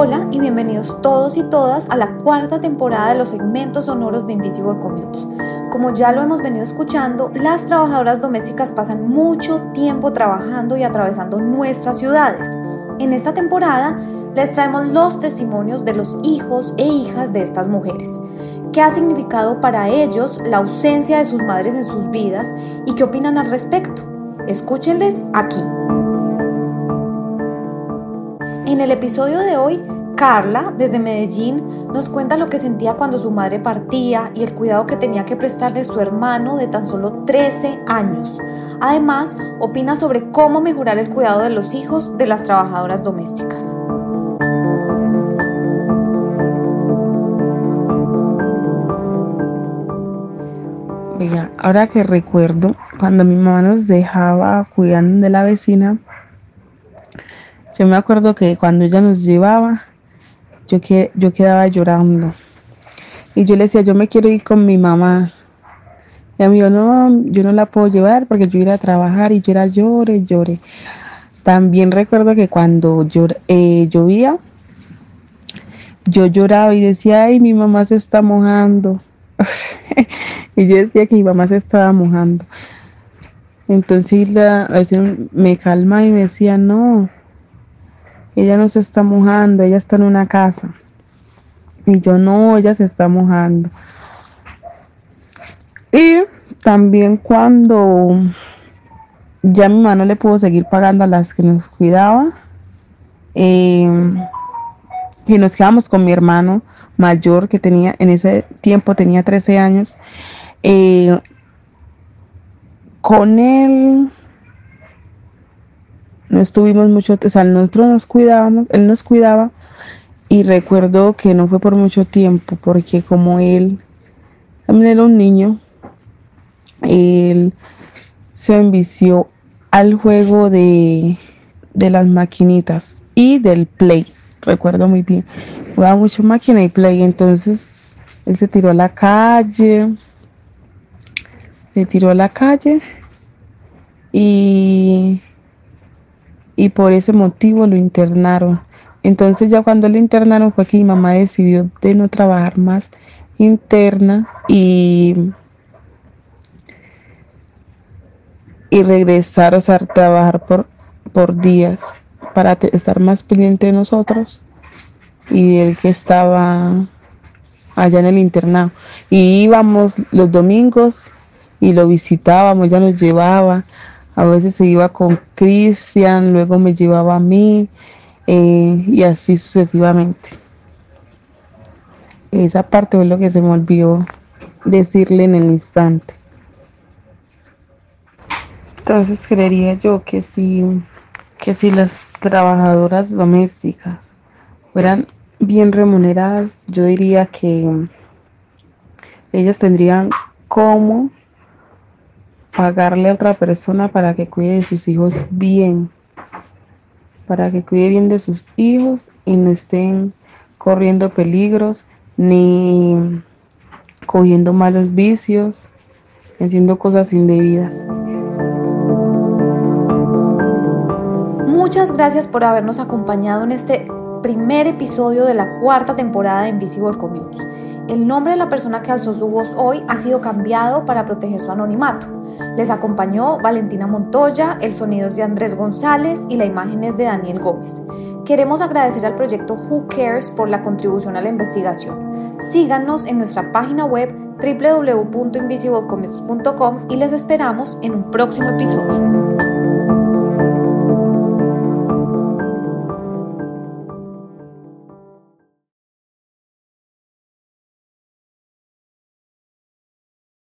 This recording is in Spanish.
Hola y bienvenidos todos y todas a la cuarta temporada de los segmentos sonoros de Invisible Commutes. Como ya lo hemos venido escuchando, las trabajadoras domésticas pasan mucho tiempo trabajando y atravesando nuestras ciudades. En esta temporada les traemos los testimonios de los hijos e hijas de estas mujeres. ¿Qué ha significado para ellos la ausencia de sus madres en sus vidas y qué opinan al respecto? Escúchenles aquí. En el episodio de hoy, Carla, desde Medellín, nos cuenta lo que sentía cuando su madre partía y el cuidado que tenía que prestarle su hermano de tan solo 13 años. Además, opina sobre cómo mejorar el cuidado de los hijos de las trabajadoras domésticas. Venga, ahora que recuerdo, cuando mi mamá nos dejaba cuidando de la vecina, yo me acuerdo que cuando ella nos llevaba, yo, que, yo quedaba llorando. Y yo le decía, yo me quiero ir con mi mamá. Y a mí yo no, yo no la puedo llevar porque yo iba a trabajar y yo era llore, llore. También recuerdo que cuando eh, llovía, yo lloraba y decía, ay, mi mamá se está mojando. y yo decía que mi mamá se estaba mojando. Entonces a veces me calma y me decía, no, ella no se está mojando, ella está en una casa. Y yo no, ella se está mojando. Y también cuando ya mi mamá no le pudo seguir pagando a las que nos cuidaba, eh, y nos quedamos con mi hermano, mayor que tenía, en ese tiempo tenía 13 años. Eh, con él no estuvimos mucho, o sea, nosotros nos cuidábamos, él nos cuidaba y recuerdo que no fue por mucho tiempo porque como él también era un niño, él se envició al juego de, de las maquinitas y del play, recuerdo muy bien. Jugaba mucho máquina y play, entonces él se tiró a la calle, se tiró a la calle y, y por ese motivo lo internaron. Entonces ya cuando lo internaron fue que mi mamá decidió de no trabajar más interna y, y regresar a trabajar por, por días para estar más pendiente de nosotros y el que estaba allá en el internado. Y íbamos los domingos y lo visitábamos, ya nos llevaba. A veces se iba con Cristian, luego me llevaba a mí eh, y así sucesivamente. Esa parte fue lo que se me olvidó decirle en el instante. Entonces creería yo que si, que si las trabajadoras domésticas fueran bien remuneradas, yo diría que ellas tendrían cómo pagarle a otra persona para que cuide de sus hijos bien, para que cuide bien de sus hijos y no estén corriendo peligros ni cogiendo malos vicios, haciendo cosas indebidas. Muchas gracias por habernos acompañado en este primer episodio de la cuarta temporada de Invisible Commutes. El nombre de la persona que alzó su voz hoy ha sido cambiado para proteger su anonimato. Les acompañó Valentina Montoya, el sonido es de Andrés González y la imagen es de Daniel Gómez. Queremos agradecer al proyecto Who Cares por la contribución a la investigación. Síganos en nuestra página web www.invisiblecommutes.com y les esperamos en un próximo episodio.